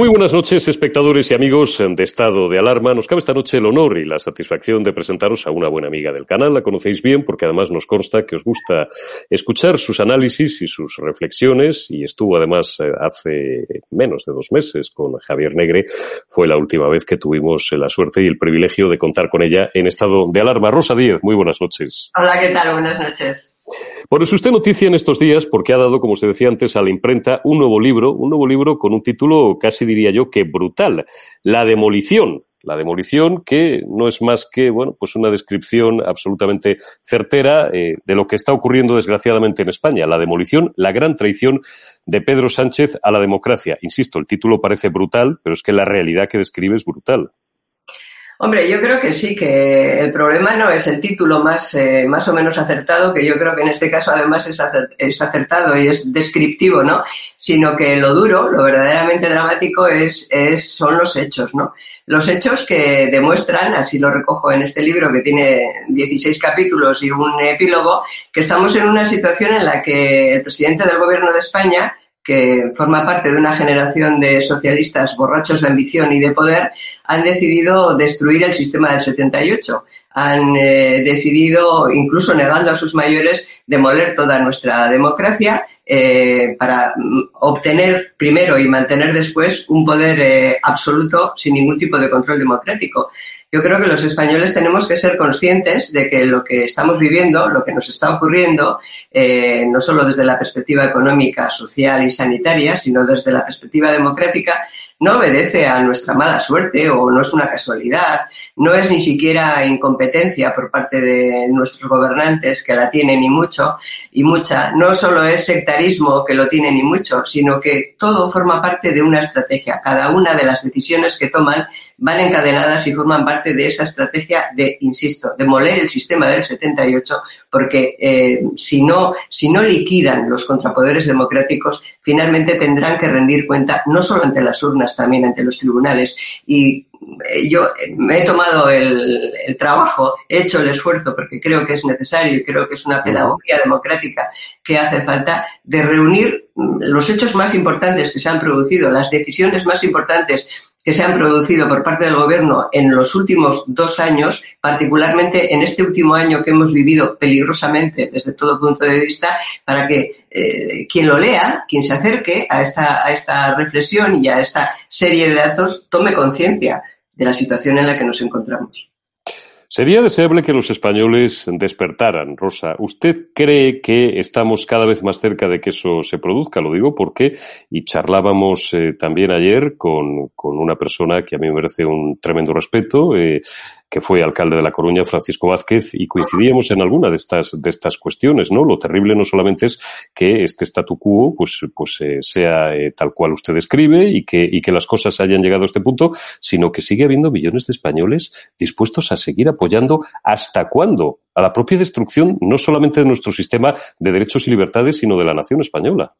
Muy buenas noches, espectadores y amigos de Estado de Alarma. Nos cabe esta noche el honor y la satisfacción de presentaros a una buena amiga del canal. La conocéis bien porque además nos consta que os gusta escuchar sus análisis y sus reflexiones y estuvo además eh, hace menos de dos meses con Javier Negre. Fue la última vez que tuvimos la suerte y el privilegio de contar con ella en Estado de Alarma. Rosa Díez, muy buenas noches. Hola, ¿qué tal? Buenas noches. Bueno, es usted noticia en estos días porque ha dado, como se decía antes, a la imprenta un nuevo libro, un nuevo libro con un título casi diría yo que brutal, La demolición. La demolición que no es más que, bueno, pues una descripción absolutamente certera eh, de lo que está ocurriendo desgraciadamente en España. La demolición, la gran traición de Pedro Sánchez a la democracia. Insisto, el título parece brutal, pero es que la realidad que describe es brutal. Hombre, yo creo que sí, que el problema no es el título más, eh, más o menos acertado, que yo creo que en este caso además es, acertado y es descriptivo, ¿no? Sino que lo duro, lo verdaderamente dramático es, es, son los hechos, ¿no? Los hechos que demuestran, así lo recojo en este libro que tiene 16 capítulos y un epílogo, que estamos en una situación en la que el presidente del gobierno de España que forma parte de una generación de socialistas borrachos de ambición y de poder, han decidido destruir el sistema del 78. Han eh, decidido, incluso negando a sus mayores, demoler toda nuestra democracia eh, para mm, obtener primero y mantener después un poder eh, absoluto sin ningún tipo de control democrático. Yo creo que los españoles tenemos que ser conscientes de que lo que estamos viviendo, lo que nos está ocurriendo, eh, no solo desde la perspectiva económica, social y sanitaria, sino desde la perspectiva democrática, no obedece a nuestra mala suerte o no es una casualidad, no es ni siquiera incompetencia por parte de nuestros gobernantes que la tienen y mucho y mucha, no solo es sectarismo que lo tienen y mucho, sino que todo forma parte de una estrategia. Cada una de las decisiones que toman van encadenadas y forman parte de esa estrategia de, insisto, demoler el sistema del 78, porque eh, si, no, si no liquidan los contrapoderes democráticos, finalmente tendrán que rendir cuenta no solo ante las urnas, también ante los tribunales. Y eh, yo me he tomado el, trabajo, he hecho el esfuerzo porque creo que es necesario y creo que es una pedagogía democrática que hace falta de reunir los hechos más importantes que se han producido, las decisiones más importantes que se han producido por parte del Gobierno en los últimos dos años, particularmente en este último año que hemos vivido peligrosamente desde todo punto de vista, para que eh, quien lo lea, quien se acerque a esta, a esta reflexión y a esta serie de datos, tome conciencia de la situación en la que nos encontramos. Sería deseable que los españoles despertaran, Rosa. ¿Usted cree que estamos cada vez más cerca de que eso se produzca? Lo digo porque, y charlábamos eh, también ayer con, con, una persona que a mí me merece un tremendo respeto, eh, que fue alcalde de La Coruña, Francisco Vázquez, y coincidíamos en alguna de estas, de estas cuestiones, ¿no? Lo terrible no solamente es que este statu quo, pues, pues eh, sea eh, tal cual usted describe y que, y que las cosas hayan llegado a este punto, sino que sigue habiendo millones de españoles dispuestos a seguir apoyando hasta cuándo a la propia destrucción no solamente de nuestro sistema de derechos y libertades, sino de la nación española.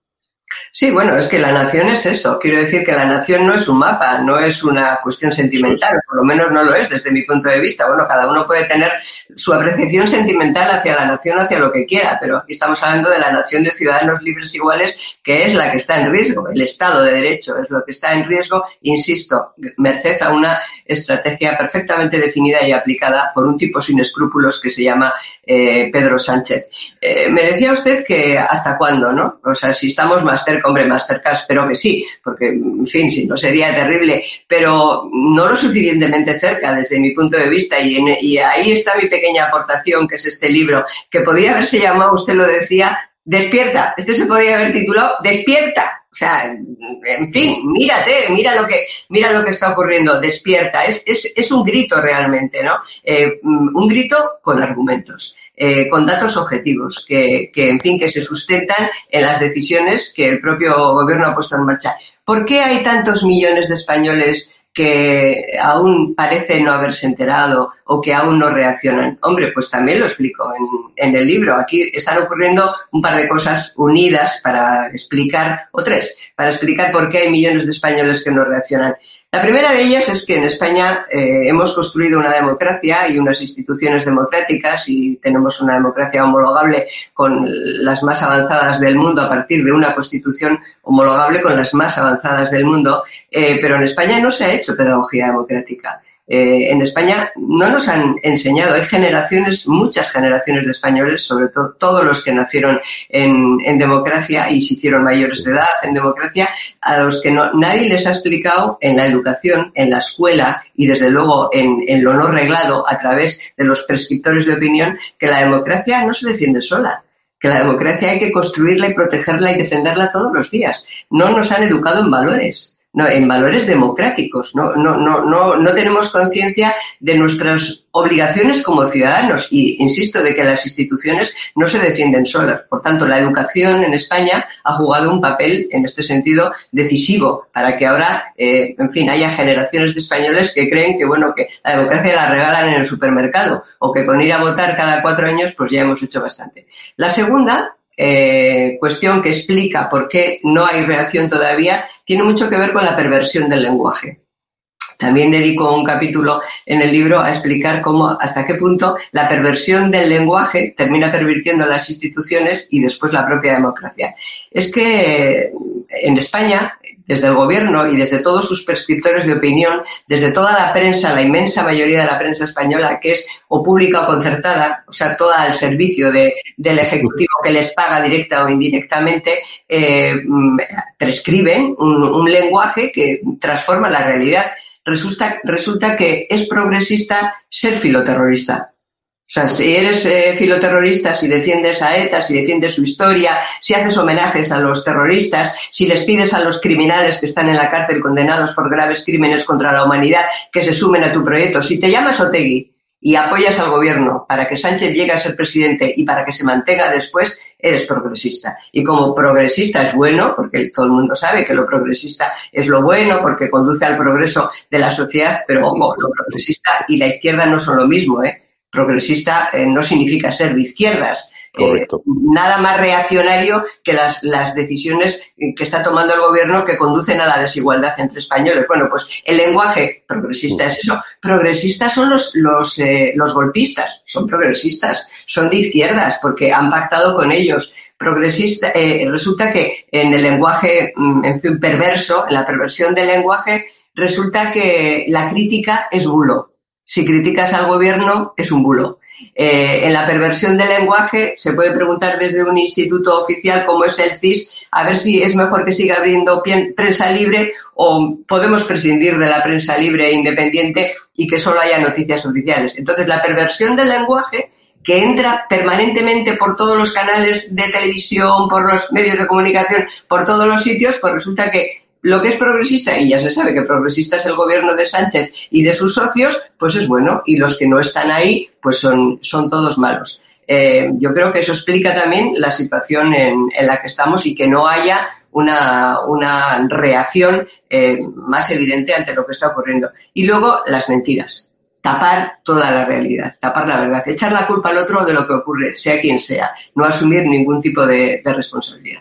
Sí, bueno, es que la nación es eso. Quiero decir que la nación no es un mapa, no es una cuestión sentimental, por lo menos no lo es desde mi punto de vista. Bueno, cada uno puede tener su apreciación sentimental hacia la nación, hacia lo que quiera, pero aquí estamos hablando de la nación de ciudadanos libres iguales, que es la que está en riesgo. El Estado de Derecho es lo que está en riesgo, insisto, merced a una estrategia perfectamente definida y aplicada por un tipo sin escrúpulos que se llama eh, Pedro Sánchez. Eh, me decía usted que hasta cuándo, ¿no? O sea, si estamos más cerca, hombre, más cerca espero que sí, porque, en fin, si no sería terrible, pero no lo suficientemente cerca desde mi punto de vista y, y ahí está mi pequeña aportación, que es este libro, que podía haberse llamado, usted lo decía, Despierta. Este se podría haber titulado Despierta. O sea, en fin, mírate, mira lo que, mira lo que está ocurriendo. Despierta. Es, es, es un grito realmente, ¿no? Eh, un grito con argumentos. Eh, con datos objetivos que, en fin, que se sustentan en las decisiones que el propio gobierno ha puesto en marcha. ¿Por qué hay tantos millones de españoles que aún parece no haberse enterado o que aún no reaccionan. Hombre, pues también lo explico en, el libro. Aquí están ocurriendo un par de cosas unidas para explicar, o tres, para explicar por qué hay millones de españoles que no reaccionan. La primera de ellas es que en España eh, hemos construido una democracia y unas instituciones democráticas y tenemos una democracia homologable con las más avanzadas del mundo a partir de una constitución homologable con las más avanzadas del mundo, eh, pero en España no se ha hecho pedagogía democrática. Eh, en España no nos han enseñado, hay generaciones, muchas generaciones de españoles, sobre todo todos los que nacieron en, democracia y se hicieron mayores de edad en democracia, a los que no, nadie les ha explicado en la educación, en la escuela y desde luego en, en lo no reglado a través de los prescriptores de opinión que la democracia no se defiende sola que la democracia hay que construirla y protegerla y defenderla todos los días. No nos han educado en valores no, en valores democráticos. No, no, no, no, tenemos conciencia de nuestras obligaciones como ciudadanos y insisto de que las instituciones no se defienden solas. Por tanto, la educación en España ha jugado un papel en este sentido decisivo para que ahora, eh, en fin, haya generaciones de españoles que creen que bueno que la democracia la regalan en el supermercado o que con ir a votar cada cuatro años pues ya hemos hecho bastante. La segunda eh, cuestión que explica por qué no hay reacción todavía tiene mucho que ver con la perversión del lenguaje. También dedico un capítulo en el libro a explicar cómo, hasta qué punto la perversión del lenguaje termina pervirtiendo las instituciones y después la propia democracia. Es que en España desde el gobierno y desde todos sus prescriptores de opinión, desde toda la prensa, la inmensa mayoría de la prensa española, que es o pública o concertada, o sea, toda al servicio del Ejecutivo que les paga directa o indirectamente, eh, mm, prescriben un, lenguaje que transforma la realidad. Resulta, resulta que es progresista ser filoterrorista. O sea, si eres eh, filoterrorista, si defiendes a ETA, si defiendes su historia, si haces homenajes a los terroristas, si les pides a los criminales que están en la cárcel condenados por graves crímenes contra la humanidad que se sumen a tu proyecto, si te llamas Otegui y apoyas al gobierno para que Sánchez llegue a ser presidente y para que se mantenga después, eres progresista. Y como progresista es bueno, porque todo el mundo sabe que lo progresista es lo bueno, porque conduce al progreso de la sociedad, pero ojo, lo progresista y la izquierda no son lo mismo, ¿eh? progresista eh, no significa ser de izquierdas. Eh, nada más reaccionario que las, las decisiones que está tomando el gobierno que conducen a la desigualdad entre españoles. Bueno, pues el lenguaje progresista es eso. Progresistas son los, los, eh, los golpistas, son progresistas, son de izquierdas porque han pactado con ellos progresista, eh, resulta que en el lenguaje, mm, en fin, perverso, en la perversión del lenguaje, resulta que la crítica es bulo. Si criticas al gobierno, es un bulo. Eh, en la perversión del lenguaje se puede preguntar desde un instituto oficial como es el CIS a ver si es mejor que siga abriendo prensa libre o podemos prescindir de la prensa libre e independiente y que solo haya noticias oficiales. Entonces, la perversión del lenguaje que entra permanentemente por todos los canales de televisión, por los medios de comunicación, por todos los sitios, pues resulta que lo que es progresista, y ya se sabe que progresista es el gobierno de Sánchez y de sus socios, pues es bueno, y los que no están ahí, pues son, son todos malos. Eh, yo creo que eso explica también la situación en, la que estamos y que no haya una, una reacción eh, más evidente ante lo que está ocurriendo. Y luego las mentiras tapar toda la realidad, tapar la verdad, echar la culpa al otro de lo que ocurre, sea quien sea, no asumir ningún tipo de, responsabilidad.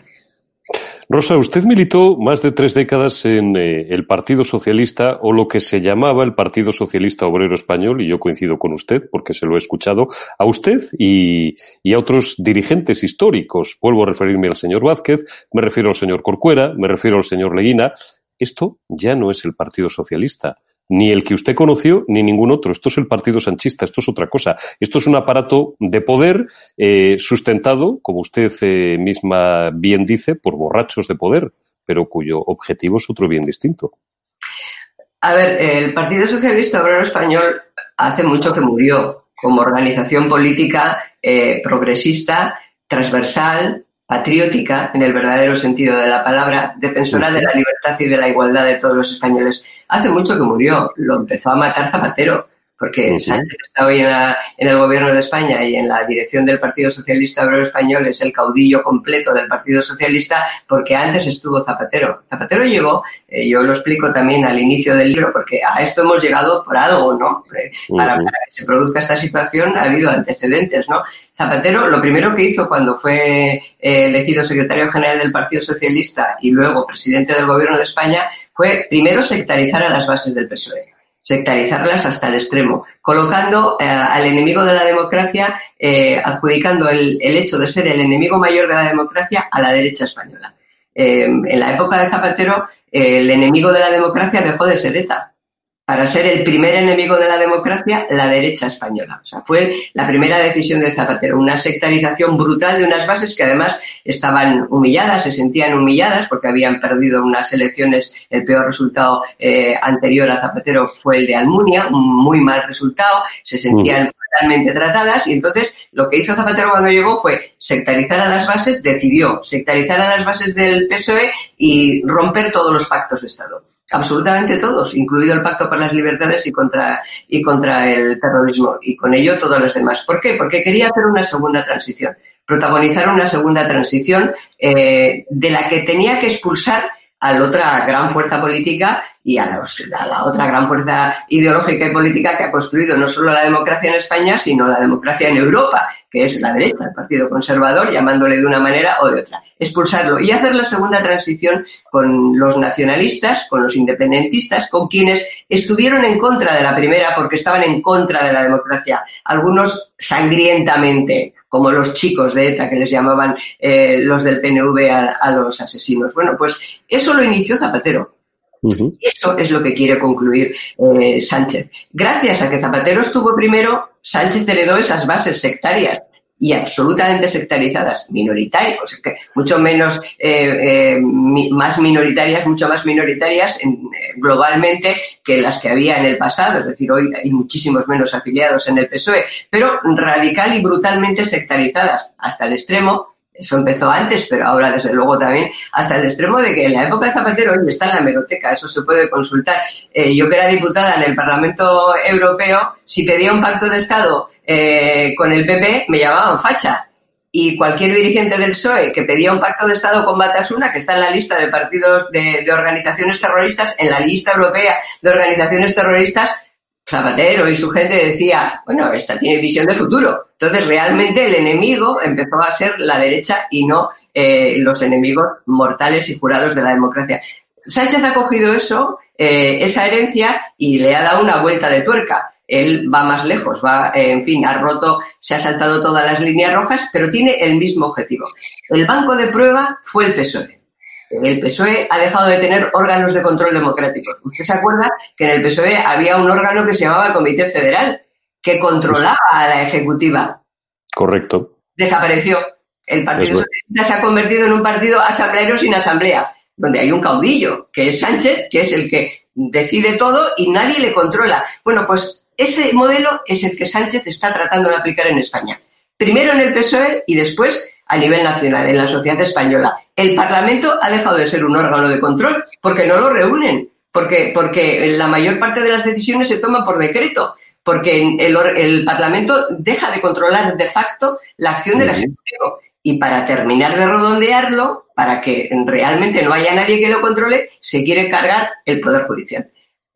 Rosa, usted militó más de tres décadas en eh, el Partido Socialista o lo que se llamaba el Partido Socialista Obrero Español, y yo coincido con usted porque se lo he escuchado a usted y, y, a otros dirigentes históricos. Vuelvo a referirme al señor Vázquez, me refiero al señor Corcuera, me refiero al señor Leguina. Esto ya no es el Partido Socialista ni el que usted conoció, ni ningún otro. Esto es el Partido Sanchista, esto es otra cosa. Esto es un aparato de poder eh, sustentado, como usted eh, misma bien dice, por borrachos de poder, pero cuyo objetivo es otro bien distinto. A ver, el Partido Socialista Obrero Español hace mucho que murió como organización política eh, progresista, transversal, patriótica, en el verdadero sentido de la palabra, defensora de la libertad y de la igualdad de todos los españoles. Hace mucho que murió, lo empezó a matar Zapatero porque Sánchez está hoy en, el gobierno de España y en la dirección del Partido Socialista Obrero Español es el caudillo completo del Partido Socialista porque antes estuvo Zapatero. Zapatero llegó, eh, yo lo explico también al inicio del libro, porque a esto hemos llegado por algo, ¿no? Eh, para, que se produzca esta situación ha habido antecedentes, ¿no? Zapatero lo primero que hizo cuando fue eh, elegido secretario general del Partido Socialista y luego presidente del gobierno de España fue primero sectarizar a las bases del PSOE sectarizarlas hasta el extremo, colocando eh, al enemigo de la democracia, eh, adjudicando el, hecho de ser el enemigo mayor de la democracia a la derecha española. Eh, en la época de Zapatero, el enemigo de la democracia dejó de ser ETA para ser el primer enemigo de la democracia, la derecha española. O sea, fue la primera decisión de Zapatero, una sectarización brutal de unas bases que además estaban humilladas, se sentían humilladas porque habían perdido unas elecciones. El peor resultado eh, anterior a Zapatero fue el de Almunia, un muy mal resultado, se sentían totalmente tratadas y entonces lo que hizo Zapatero cuando llegó fue sectarizar a las bases, decidió sectarizar a las bases del PSOE y romper todos los pactos de Estado absolutamente todos, incluido el Pacto por las Libertades y contra, y contra el terrorismo, y con ello todos los demás. ¿Por qué? Porque quería hacer una segunda transición, protagonizar una segunda transición eh, de la que tenía que expulsar a la otra gran fuerza política y a la, otra gran fuerza ideológica y política que ha construido no solo la democracia en España, sino la democracia en Europa, que es la derecha, el Partido Conservador, llamándole de una manera o de otra. Expulsarlo y hacer la segunda transición con los nacionalistas, con los independentistas, con quienes estuvieron en contra de la primera porque estaban en contra de la democracia. Algunos sangrientamente, como los chicos de ETA que les llamaban eh, los del PNV a los asesinos. Bueno, pues eso lo inició Zapatero eso es lo que quiere concluir eh, Sánchez. Gracias a que Zapatero estuvo primero, Sánchez heredó esas bases sectarias y absolutamente sectarizadas, minoritarias, que mucho menos, eh, eh, más minoritarias, mucho más minoritarias globalmente que las que había en el pasado, es decir, hoy hay muchísimos menos afiliados en el PSOE, pero radical y brutalmente sectarizadas, hasta el extremo eso empezó antes, pero ahora desde luego también hasta el extremo de que en la época de Zapatero hoy está en la hemeroteca, eso se puede consultar. Eh, yo que era diputada en el Parlamento Europeo, si pedía un pacto de Estado eh, con el PP, me llamaban facha. Y cualquier dirigente del PSOE que pedía un pacto de Estado con Batasuna, que está en la lista de partidos de, de organizaciones terroristas, en la lista europea de organizaciones terroristas, Zapatero y su gente decía, bueno, esta tiene visión de futuro. Entonces, realmente el enemigo empezó a ser la derecha y no eh, los enemigos mortales y jurados de la democracia. Sánchez ha cogido eso, eh, esa herencia, y le ha dado una vuelta de tuerca. Él va más lejos, va, eh, en fin, ha roto, se ha saltado todas las líneas rojas, pero tiene el mismo objetivo. El banco de prueba fue el PSOE el PSOE ha dejado de tener órganos de control democráticos. Usted se acuerda que en el PSOE había un órgano que se llamaba el Comité Federal, que controlaba a la Ejecutiva. Correcto. Desapareció. El Partido Socialista se ha convertido en un partido asambleero sin asamblea, donde hay un caudillo, que es Sánchez, que es el que decide todo y nadie le controla. Bueno, pues ese modelo es el que Sánchez está tratando de aplicar en España. Primero en el PSOE y después a nivel nacional, en la sociedad española. El Parlamento ha dejado de ser un órgano de control porque no lo reúnen, porque, porque la mayor parte de las decisiones se toman por decreto, porque el, el Parlamento deja de controlar de facto la acción del Ejecutivo. Y para terminar de redondearlo, para que realmente no haya nadie que lo controle, se quiere cargar el Poder Judicial.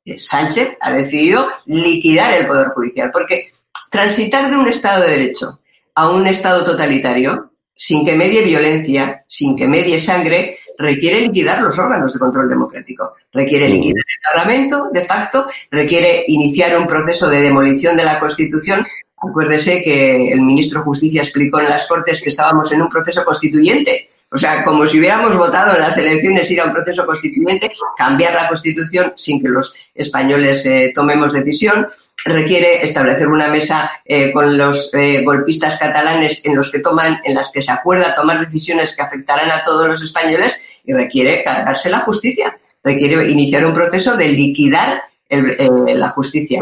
Eh, Sánchez ha decidido liquidar el Poder Judicial, porque transitar de un Estado de Derecho a un Estado totalitario sin que medie violencia, sin que medie sangre, requiere liquidar los órganos de control democrático. Requiere liquidar el Parlamento, de facto, requiere iniciar un proceso de demolición de la Constitución. Acuérdese que el ministro de Justicia explicó en las Cortes que estábamos en un proceso constituyente. O sea, como si hubiéramos votado en las elecciones ir a un proceso constituyente, cambiar la Constitución sin que los españoles eh, tomemos decisión requiere establecer una mesa eh, con los eh, golpistas catalanes en los que toman, en las que se acuerda tomar decisiones que afectarán a todos los españoles y requiere cargarse la justicia, requiere iniciar un proceso de liquidar eh, la justicia.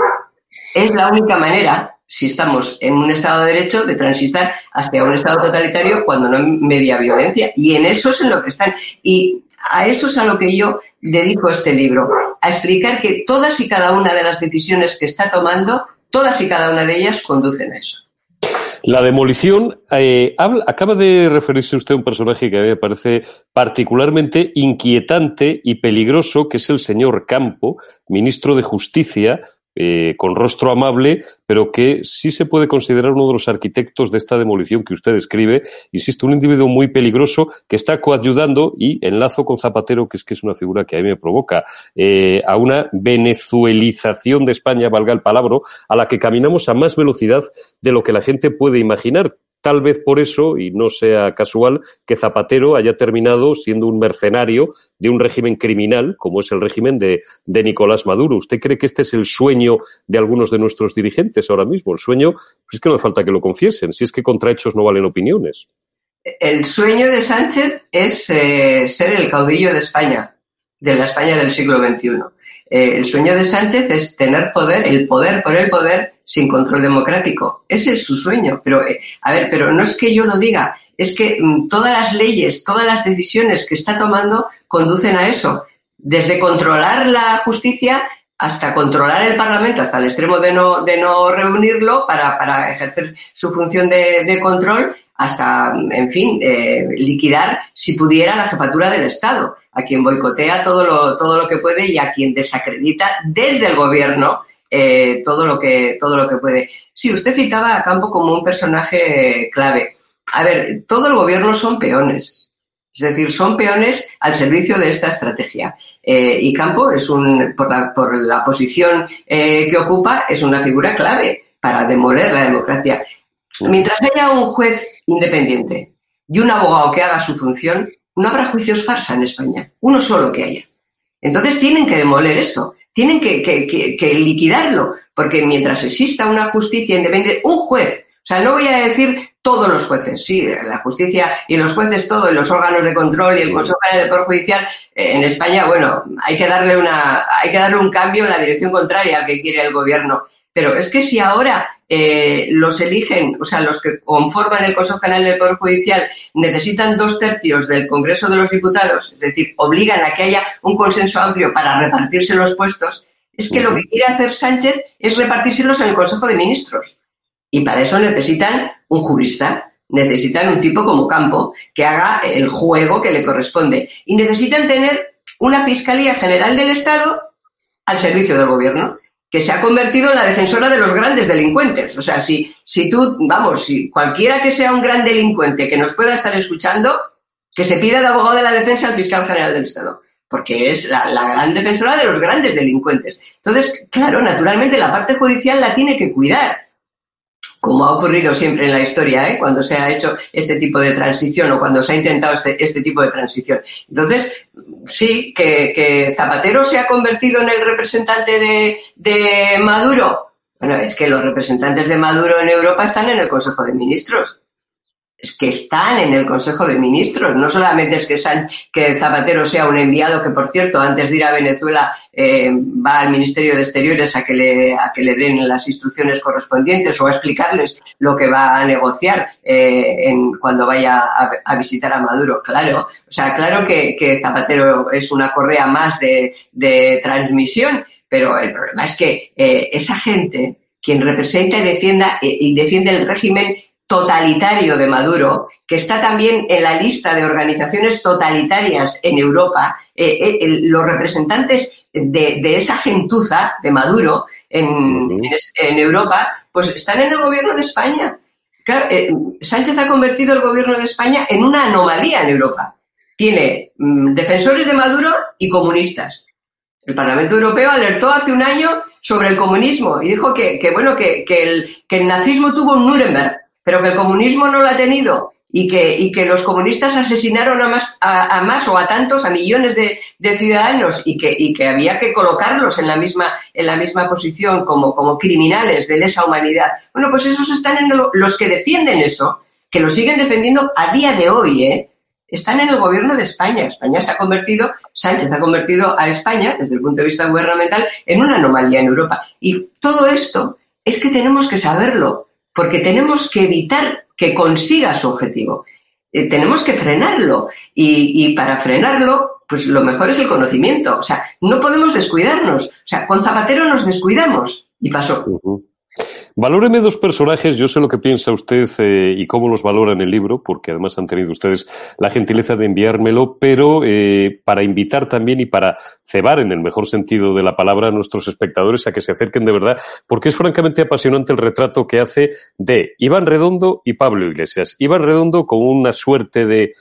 Es la única manera, si estamos en un Estado de Derecho, de transitar hacia un Estado totalitario cuando no hay media violencia. Y en eso es en lo que están. Y a eso es a lo que yo dedico este libro, a explicar que todas y cada una de las decisiones que está tomando, todas y cada una de ellas conducen a eso. La demolición, eh, acaba de referirse usted a un personaje que a mí me parece particularmente inquietante y peligroso, que es el señor Campo, ministro de Justicia, eh, con rostro amable, pero que sí se puede considerar uno de los arquitectos de esta demolición que usted describe. Insisto, un individuo muy peligroso que está coayudando, y enlazo con Zapatero, que es que es una figura que a mí me provoca, eh, a una venezuelización de España, valga el palabra, a la que caminamos a más velocidad de lo que la gente puede imaginar. Tal vez por eso, y no sea casual, que Zapatero haya terminado siendo un mercenario de un régimen criminal, como es el régimen de, Nicolás Maduro. ¿Usted cree que este es el sueño de algunos de nuestros dirigentes ahora mismo? El sueño, pues es que no hace falta que lo confiesen, si es que contra hechos no valen opiniones. El sueño de Sánchez es eh, ser el caudillo de España, de la España del siglo XXI. Eh, el sueño de Sánchez es tener poder, el poder por el poder, sin control democrático. Ese es su sueño. Pero, eh, a ver, pero no es que yo lo diga, es que mm, todas las leyes, todas las decisiones que está tomando conducen a eso. Desde controlar la justicia hasta controlar el Parlamento, hasta el extremo de no, de no reunirlo para, para ejercer su función de, de control, hasta, en fin, eh, liquidar, si pudiera, la jefatura del Estado, a quien boicotea todo lo, todo lo que puede y a quien desacredita desde el gobierno eh, todo, lo que, todo lo que puede. Sí, usted citaba a Campo como un personaje clave. A ver, todo el gobierno son peones. Es decir, son peones al servicio de esta estrategia. Eh, y Campo es un, por la, por la posición que ocupa, es una figura clave para demoler la democracia. Mientras haya un juez independiente y un abogado que haga su función, no habrá juicios farsa en España, uno solo que haya. Entonces tienen que demoler eso, tienen que, liquidarlo, porque mientras exista una justicia independiente, un juez, o sea, no voy a decir todos los jueces, sí, la justicia y los jueces, todo, y los órganos de control y el Consejo General del Poder Judicial, eh, en España, bueno, hay que darle una, hay que darle un cambio en la dirección contraria al que quiere el gobierno. Pero es que si ahora eh, los eligen, o sea, los que conforman el Consejo General del Poder Judicial necesitan dos tercios del Congreso de los Diputados, es decir, obligan a que haya un consenso amplio para repartirse los puestos, es que lo que quiere hacer Sánchez es repartírselos en el Consejo de Ministros. Y para eso necesitan un jurista, necesitan un tipo como Campo que haga el juego que le corresponde. Y necesitan tener una Fiscalía General del Estado al servicio del Gobierno. Que se ha convertido en la defensora de los grandes delincuentes. O sea, si, si tú, vamos, si cualquiera que sea un gran delincuente que nos pueda estar escuchando, que se pida de abogado de la defensa al fiscal general del Estado, porque es la, la gran defensora de los grandes delincuentes. Entonces, claro, naturalmente la parte judicial la tiene que cuidar como ha ocurrido siempre en la historia, ¿eh? cuando se ha hecho este tipo de transición o cuando se ha intentado este, este tipo de transición. Entonces, sí, que, Zapatero se ha convertido en el representante de, de Maduro. Bueno, es que los representantes de Maduro en Europa están en el Consejo de Ministros es que están en el Consejo de Ministros. No solamente es que, que Zapatero sea un enviado, que por cierto, antes de ir a Venezuela eh, va al Ministerio de Exteriores a que, le, a que le den las instrucciones correspondientes o a explicarles lo que va a negociar eh, cuando vaya a, visitar a Maduro. Claro, o sea, claro que, Zapatero es una correa más de, transmisión, pero el problema es que eh, esa gente, quien representa y defienda y defiende el régimen totalitario de Maduro, que está también en la lista de organizaciones totalitarias en Europa, eh, eh, los representantes de, esa gentuza de Maduro en, Europa, pues están en el gobierno de España. Eh, Sánchez ha convertido el gobierno de España en una anomalía en Europa. Tiene mm, defensores de Maduro y comunistas. El Parlamento Europeo alertó hace un año sobre el comunismo y dijo que, bueno, que, el, que el nazismo tuvo un Nuremberg pero que el comunismo no lo ha tenido y que, y que los comunistas asesinaron a más, a, más o a tantos, a millones de, ciudadanos y que, y que había que colocarlos en la misma, en la misma posición como, como criminales de lesa humanidad. Bueno, pues esos están en los que defienden eso, que lo siguen defendiendo a día de hoy, ¿eh? están en el gobierno de España. España se ha convertido, Sánchez ha convertido a España, desde el punto de vista gubernamental, en una anomalía en Europa. Y todo esto es que tenemos que saberlo porque tenemos que evitar que consiga su objetivo. Eh, tenemos que frenarlo y, para frenarlo, pues lo mejor es el conocimiento. O sea, no podemos descuidarnos. O sea, con Zapatero nos descuidamos y pasó. Valóreme dos personajes, yo sé lo que piensa usted eh, y cómo los valora en el libro, porque además han tenido ustedes la gentileza de enviármelo, pero eh, para invitar también y para cebar en el mejor sentido de la palabra a nuestros espectadores a que se acerquen de verdad, porque es francamente apasionante el retrato que hace de Iván Redondo y Pablo Iglesias. Iván Redondo con una suerte de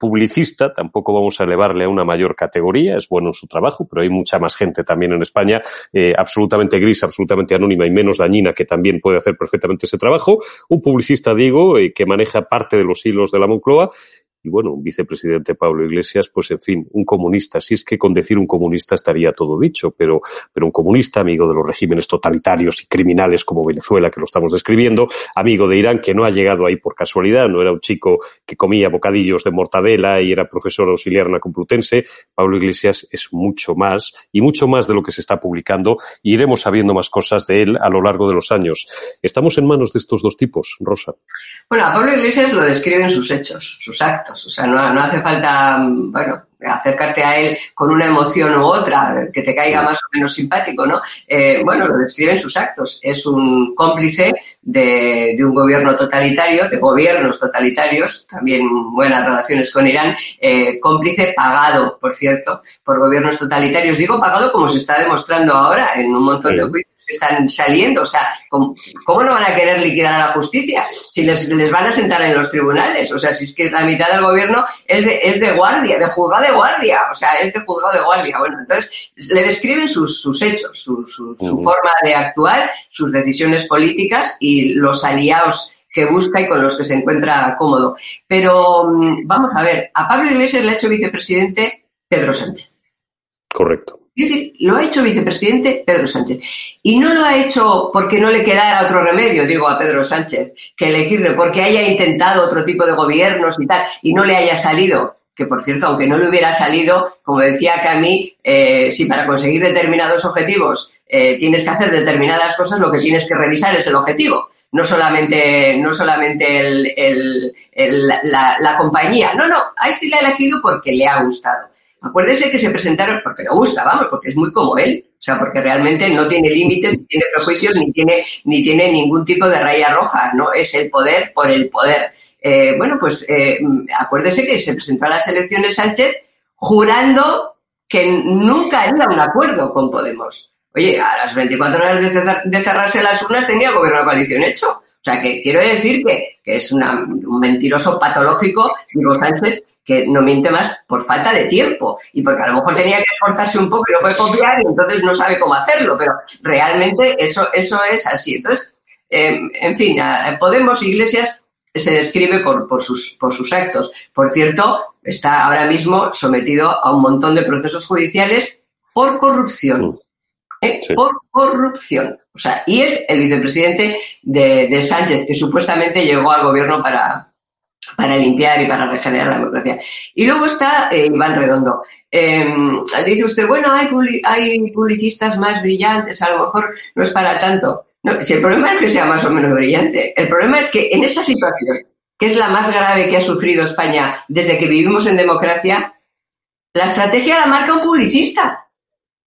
publicista, tampoco vamos a elevarle a una mayor categoría, es bueno en su trabajo, pero hay mucha más gente también en España, eh, absolutamente gris, absolutamente anónima y menos dañina que también puede hacer perfectamente ese trabajo. Un publicista, digo, eh, que maneja parte de los hilos de la Moncloa y bueno, un vicepresidente Pablo Iglesias, pues en fin, un comunista. Si es que con decir un comunista estaría todo dicho, pero, pero un comunista, amigo de los regímenes totalitarios y criminales como Venezuela, que lo estamos describiendo, amigo de Irán, que no ha llegado ahí por casualidad, no era un chico que comía bocadillos de mortadela y era profesor auxiliar en la Complutense. Pablo Iglesias es mucho más y mucho más de lo que se está publicando y iremos sabiendo más cosas de él a lo largo de los años. Estamos en manos de estos dos tipos, Rosa. Bueno, a Pablo Iglesias lo describen sus hechos, sus actos o sea, no, hace falta, bueno, acercarte a él con una emoción u otra, que te caiga más o menos simpático, ¿no? Eh, bueno, lo describen sus actos. Es un cómplice de, un gobierno totalitario, de gobiernos totalitarios, también buenas relaciones con Irán, eh, cómplice pagado, por cierto, por gobiernos totalitarios. Digo pagado como se está demostrando ahora en un montón de juicios están saliendo. O sea, ¿cómo, no van a querer liquidar a la justicia si les, les, van a sentar en los tribunales? O sea, si es que la mitad del gobierno es de, es de guardia, de juzgado de guardia. O sea, es de juzgado de guardia. Bueno, entonces le describen sus, sus hechos, su, su, forma de actuar, sus decisiones políticas y los aliados que busca y con los que se encuentra cómodo. Pero mm, vamos a ver, a Pablo Iglesias le ha hecho vicepresidente Pedro Sánchez. Correcto. Es decir, lo ha hecho vicepresidente Pedro Sánchez. Y no lo ha hecho porque no le quedara otro remedio, digo a Pedro Sánchez, que elegirle, porque haya intentado otro tipo de gobiernos y tal, y no le haya salido. Que por cierto, aunque no le hubiera salido, como decía Camille, eh, si para conseguir determinados objetivos eh, tienes que hacer determinadas cosas, lo que tienes que revisar es el objetivo no solamente, no solamente el, la, la, compañía. No, no, a este le ha elegido porque le ha gustado. Acuérdese que se presentaron, porque le gusta, vamos, porque es muy como él, o sea, porque realmente no tiene límites, ni tiene prejuicios, ni tiene, ni tiene ningún tipo de raya roja, ¿no? Es el poder por el poder. Eh, bueno, pues eh, acuérdese que se presentó a las elecciones Sánchez jurando que nunca haría un acuerdo con Podemos. Oye, a las 24 horas de, cerrarse las urnas tenía el gobierno de coalición hecho. O sea, que quiero decir que, es un mentiroso patológico, digo Sánchez, que no miente más por falta de tiempo y porque a lo mejor tenía que esforzarse un poco y no puede copiar y entonces no sabe cómo hacerlo, pero realmente eso, eso es así. Entonces, em, en fin, Podemos Iglesias se describe por, por, sus, por sus actos. Por cierto, está ahora mismo sometido a un montón de procesos judiciales por corrupción. ¿Eh? Por corrupción. O sea, y es el vicepresidente de, Sánchez, que supuestamente llegó al gobierno para, para limpiar y para regenerar la democracia. Y luego está eh, Iván Redondo. Em, dice usted, bueno, hay, hay publicistas más brillantes, a lo mejor no es para tanto. No, si el problema es que sea más o menos brillante, el problema es que en esta situación, que es la más grave que ha sufrido España desde que vivimos en democracia, la estrategia la marca un publicista.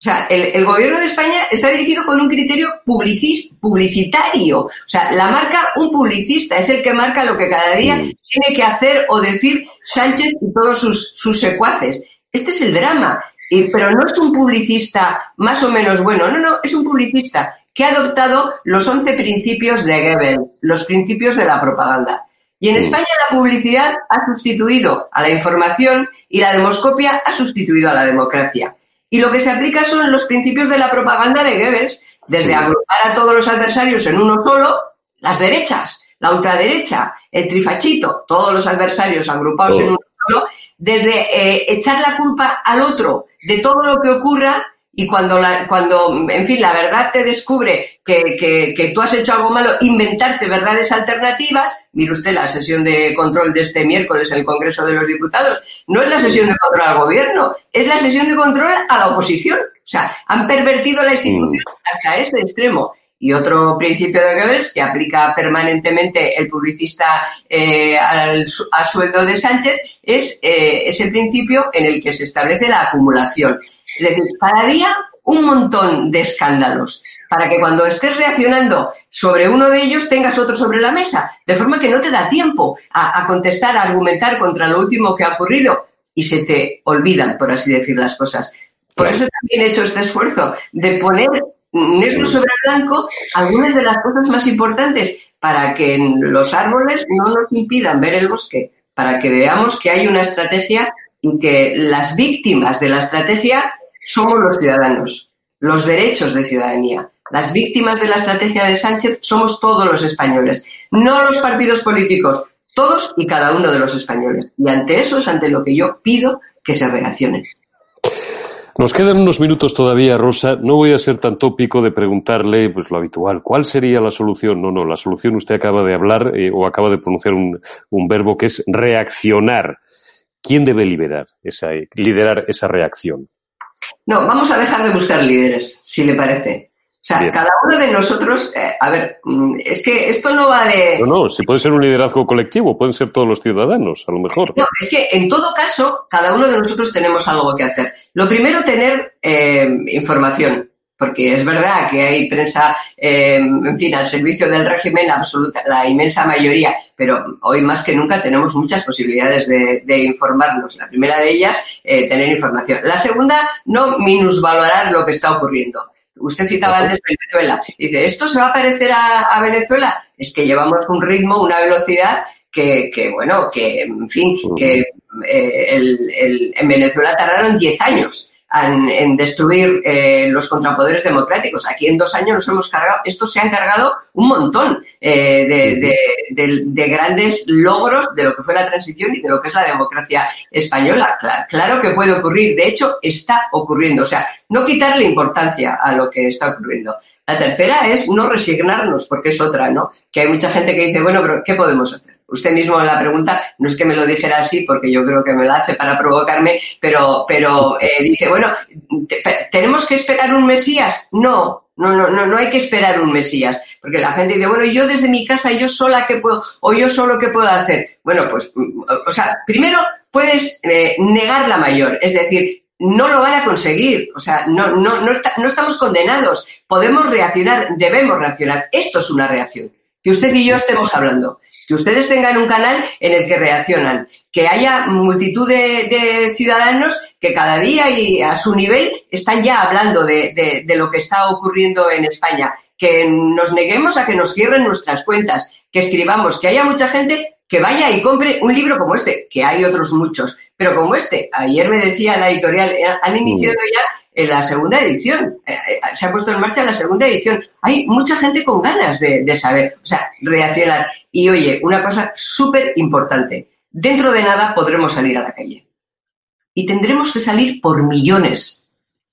O sea, el, gobierno de España está dirigido con un criterio publicitario. O sea, la marca un publicista, es el que marca lo que cada día tiene que hacer o decir Sánchez y todos sus, sus secuaces. Este es el drama. Y, pero no es un publicista más o menos bueno, no, no, es un publicista que ha adoptado los 11 principios de Goebbels, los principios de la propaganda. Y en. España la publicidad ha sustituido a la información y la demoscopia ha sustituido a la democracia. Y lo que se aplica son los principios de la propaganda de Goebbels, desde agrupar a todos los adversarios en uno solo, las derechas, la ultraderecha, el trifachito, todos los adversarios agrupados en oh. uno solo, desde eh, echar la culpa al otro de todo lo que ocurra y cuando, la, cuando, en fin, la verdad te descubre que, que, que, tú has hecho algo malo, inventarte verdades alternativas. Mire usted la sesión de control de este miércoles en el Congreso de los Diputados. No es la sesión de control al gobierno, es la sesión de control a la oposición. O sea, han pervertido la institución mm. hasta ese extremo. Y otro principio de Goebbels que aplica permanentemente el publicista eh, al, a sueldo de Sánchez es eh, ese principio en el que se establece la acumulación. Es decir, cada día un montón de escándalos para que cuando estés reaccionando sobre uno de ellos tengas otro sobre la mesa, de forma que no te da tiempo a, contestar, a argumentar contra lo último que ha ocurrido y se te olvidan, por así decir, las cosas. Por eso también he hecho este esfuerzo de poner negro sobre blanco algunas de las cosas más importantes para que los árboles no nos impidan ver el bosque, para que veamos que hay una estrategia en que las víctimas de la estrategia somos los ciudadanos, los derechos de ciudadanía. Las víctimas de la estrategia de Sánchez somos todos los españoles, no los partidos políticos, todos y cada uno de los españoles. Y ante eso es ante lo que yo pido que se reaccione. Nos quedan unos minutos todavía, Rosa. No voy a ser tan tópico de preguntarle pues lo habitual. ¿Cuál sería la solución? No, no, la solución usted acaba de hablar eh, o acaba de pronunciar un, un verbo que es reaccionar. ¿Quién debe liderar esa, liderar esa reacción? No, vamos a dejar de buscar líderes, si le parece. O sea, cada uno de nosotros, eh, a ver, mm, es que esto no va de... No, no, si puede ser un liderazgo colectivo, pueden ser todos los ciudadanos, a lo mejor. No, es que en todo caso, cada uno de nosotros tenemos algo que hacer. Lo primero, tener eh, información porque es verdad que hay prensa, eh, en fin, al servicio del régimen, absoluta, la inmensa mayoría, pero hoy más que nunca tenemos muchas posibilidades de, informarnos. La primera de ellas, eh, tener información. La segunda, no minusvalorar lo que está ocurriendo. Usted citaba antes Venezuela. Dice, ¿esto se va a parecer a, Venezuela? Es que llevamos un ritmo, una velocidad que, bueno, que, en fin, que eh, en Venezuela tardaron 10 años en, destruir eh, los contrapoderes democráticos. Aquí en dos años nos hemos cargado, estos se han cargado un montón eh, de, grandes logros de lo que fue la transición y de lo que es la democracia española. Claro, que puede ocurrir, de hecho está ocurriendo. O sea, no quitarle importancia a lo que está ocurriendo. La tercera es no resignarnos, porque es otra, ¿no? Que hay mucha gente que dice, bueno, pero ¿qué podemos hacer? Usted mismo la pregunta, no es que me lo dijera así, porque yo creo que me lo hace para provocarme, pero, pero eh, dice, bueno, ¿tenemos que esperar un Mesías? No, no, no, no, no hay que esperar un Mesías, porque la gente dice, bueno, yo desde mi casa, yo sola qué puedo, o yo solo qué puedo hacer. Bueno, pues, o sea, primero puedes eh, negar la mayor, es decir, no lo van a conseguir, o sea, no, no, no, no estamos condenados, podemos reaccionar, debemos reaccionar. Esto es una reacción, que usted y yo estemos hablando que ustedes tengan un canal en el que reaccionan, que haya multitud de, ciudadanos que cada día y a su nivel están ya hablando de, de lo que está ocurriendo en España, que nos neguemos a que nos cierren nuestras cuentas, que escribamos, que haya mucha gente que vaya y compre un libro como este, que hay otros muchos, pero como este. Ayer me decía la editorial, eh, han iniciado mm. Ya la segunda edición, eh, eh, se ha puesto en marcha la segunda edición. Hay mucha gente con ganas de, de saber, o sea, reaccionar. Y oye, una cosa súper importante, dentro de nada podremos salir a la calle. Y tendremos que salir por millones,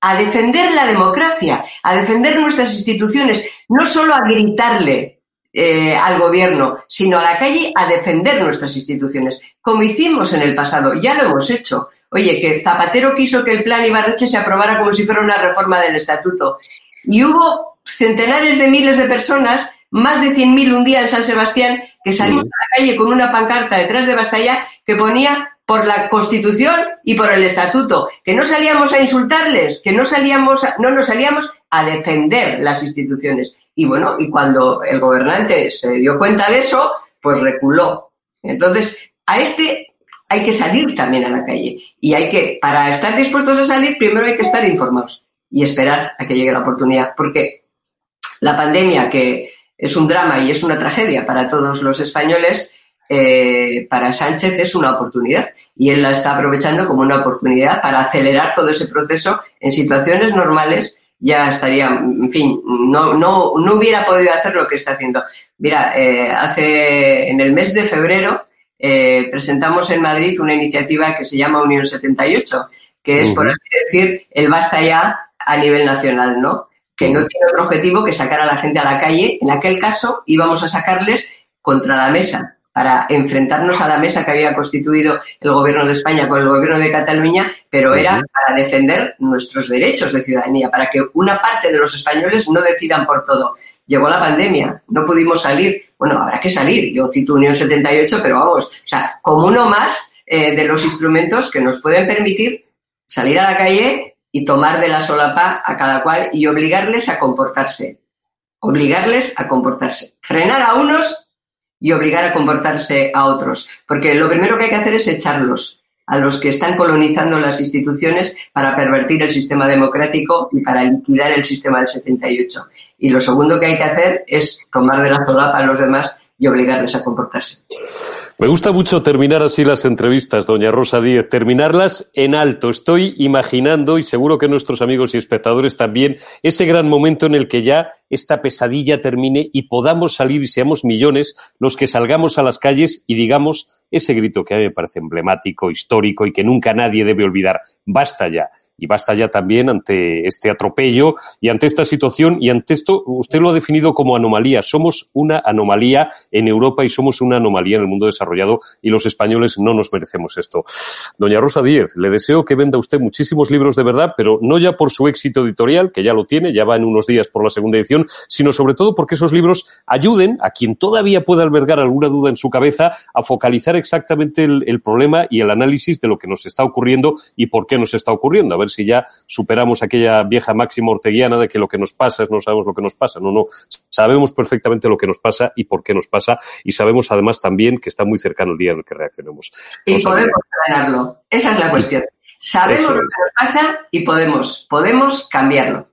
a defender la democracia, a defender nuestras instituciones, no solo a gritarle eh, al gobierno, sino a la calle a defender nuestras instituciones, como hicimos en el pasado, ya lo hemos hecho. Oye, que Zapatero quiso que el plan Ibarreche se aprobara como si fuera una reforma del estatuto. Y hubo centenares de miles de personas, más de 100.000 un día en San Sebastián, que salieron a la calle con una pancarta detrás de Bastalla que ponía por la Constitución y por el Estatuto, que no salíamos a insultarles, que no salíamos, no nos salíamos a defender las instituciones. Y bueno, y cuando el gobernante se dio cuenta de eso, pues reculó. Entonces, a este hay que salir también a la calle. Y hay que, para estar dispuestos a salir, primero hay que estar informados y esperar a que llegue la oportunidad. Porque la pandemia, que es un drama y es una tragedia para todos los españoles, eh, para Sánchez es una oportunidad y él la está aprovechando como una oportunidad para acelerar todo ese proceso en situaciones normales ya estaría, en fin, no, no, no hubiera podido hacer lo que está haciendo. Mira, eh, hace, en el mes de febrero, eh, presentamos en Madrid una iniciativa que se llama Unión 78, que es, por así decir, el basta ya a nivel nacional, ¿no? Que no tiene otro objetivo que sacar a la gente a la calle. En aquel caso, íbamos a sacarles contra la mesa, para enfrentarnos a la mesa que había constituido el Gobierno de España con el Gobierno de Cataluña, pero era para defender nuestros derechos de ciudadanía, para que una parte de los españoles no decidan por todo. Llegó la pandemia, no pudimos salir. Bueno, habrá que salir. Yo cito Unión 78, pero vamos, o sea, como uno más eh, de los instrumentos que nos pueden permitir salir a la calle y tomar de la solapa a cada cual y obligarles a comportarse. Obligarles a comportarse. Frenar a unos y obligar a comportarse a otros. Porque lo primero que hay que hacer es echarlos a los que están colonizando las instituciones para pervertir el sistema democrático y para liquidar el sistema del 78. Y lo segundo que hay que hacer es tomar de la solapa a los demás y obligarles a comportarse. Me gusta mucho terminar así las entrevistas, doña Rosa Díez, terminarlas en alto. Estoy imaginando, y seguro que nuestros amigos y espectadores también, ese gran momento en el que ya esta pesadilla termine y podamos salir y seamos millones los que salgamos a las calles y digamos ese grito que a mí me parece emblemático, histórico y que nunca nadie debe olvidar. Basta ya y basta ya también ante este atropello y ante esta situación y ante esto, usted lo ha definido como anomalía. Somos una anomalía en Europa y somos una anomalía en el mundo desarrollado y los españoles no nos merecemos esto. Doña Rosa Díez, le deseo que venda usted muchísimos libros de verdad, pero no ya por su éxito editorial, que ya lo tiene, ya va en unos días por la segunda edición, sino sobre todo porque esos libros ayuden a quien todavía pueda albergar alguna duda en su cabeza a focalizar exactamente el, problema y el análisis de lo que nos está ocurriendo y por qué nos está ocurriendo. A ver si ya superamos aquella vieja máxima orteguiana de que lo que nos pasa es no sabemos lo que nos pasa. No, no, sabemos perfectamente lo que nos pasa y por qué nos pasa y sabemos además también que está muy cercano el día en el que reaccionemos. Y podemos ganarlo. Esa es la cuestión. Sabemos lo que nos pasa y podemos, podemos cambiarlo.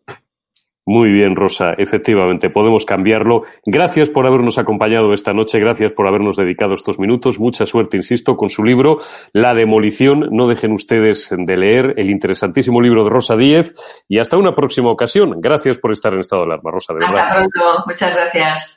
Muy bien, Rosa. Efectivamente, podemos cambiarlo. Gracias por habernos acompañado esta noche. Gracias por habernos dedicado estos minutos. Mucha suerte, insisto, con su libro La Demolición. No dejen ustedes de leer el interesantísimo libro de Rosa Díez. Y hasta una próxima ocasión. Gracias por estar en estado de alarma, Rosa. De hasta pronto. Muchas gracias.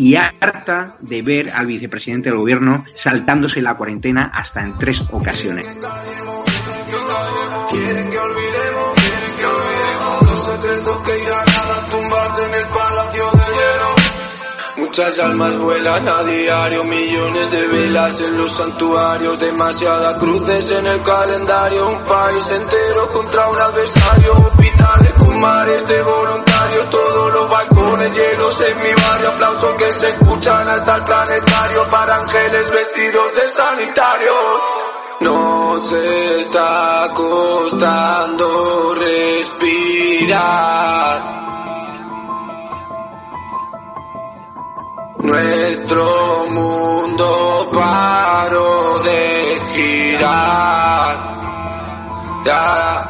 y harta de ver al vicepresidente del gobierno saltándose la cuarentena hasta en tres ocasiones. Muchas almas vuelan a diario, millones de velas en los santuarios, demasiadas cruces en el calendario, un país entero contra un adversario, hospitales con mares de voluntarios, todos los balcones en mi barrio, aplausos que se escuchan hasta el planetario para ángeles vestidos de sanitario. No se está costando respirar. Nuestro mundo paró de girar. Ya.